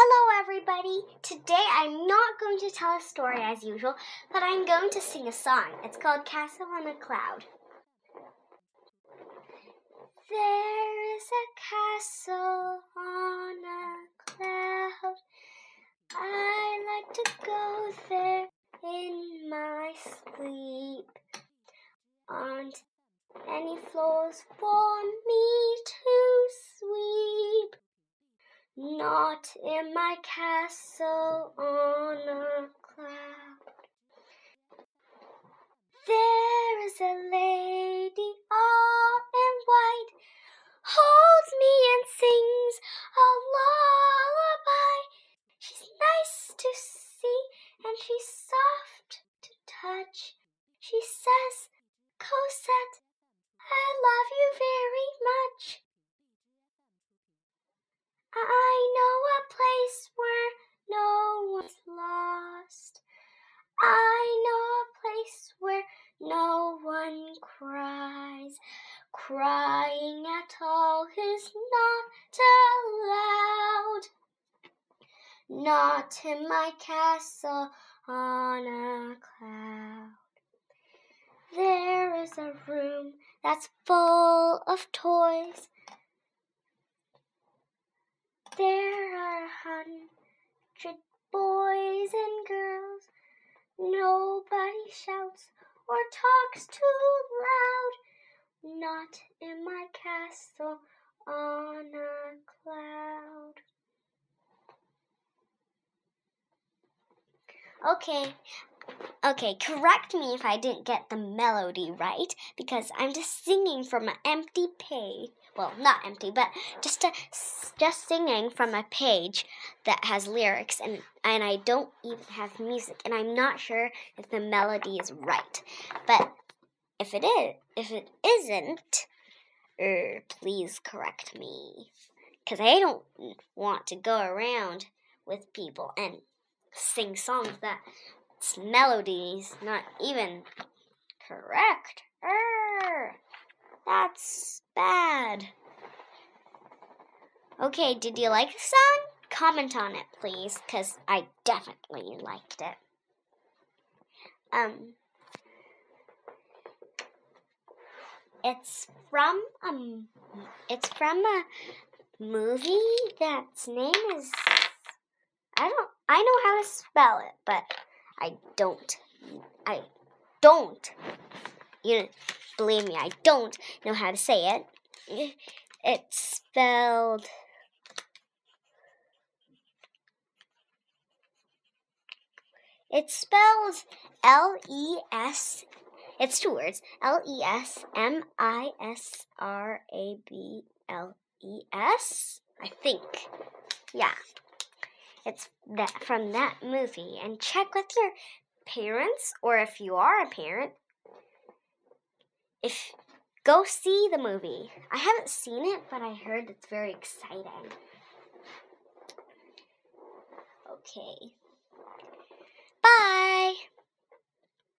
Hello, everybody. Today I'm not going to tell a story as usual, but I'm going to sing a song. It's called Castle on a Cloud. There is a castle on a cloud. I like to go there in my sleep. Aren't any floors for me In my castle on a cloud. There is a lady all in white, holds me and sings a lullaby. She's nice to see and she's soft to touch. She says, Cosette, cries. Crying at all is not allowed. Not in my castle on a cloud. There is a room that's full of toys. There are a hundred boys and girls. Nobody shouts or talks too loud. Not in my castle on a cloud. Okay, okay, correct me if I didn't get the melody right because I'm just singing from an empty page. Well, not empty, but just a, just singing from a page that has lyrics and and I don't even have music and I'm not sure if the melody is right. But if it is, if it isn't, er, please correct me cuz I don't want to go around with people and sing songs that melody's not even correct. Err, that's bad. Okay, did you like the song? Comment on it, please, because I definitely liked it. Um, it's from um, it's from a movie that's name is I don't I know how to spell it, but I don't. I don't. You believe me, I don't know how to say it. It's spelled. It spells L E S. It's two words L E S M I S R A B L E S. I think. Yeah. It's that from that movie. And check with your parents, or if you are a parent, if go see the movie. I haven't seen it, but I heard it's very exciting. Okay.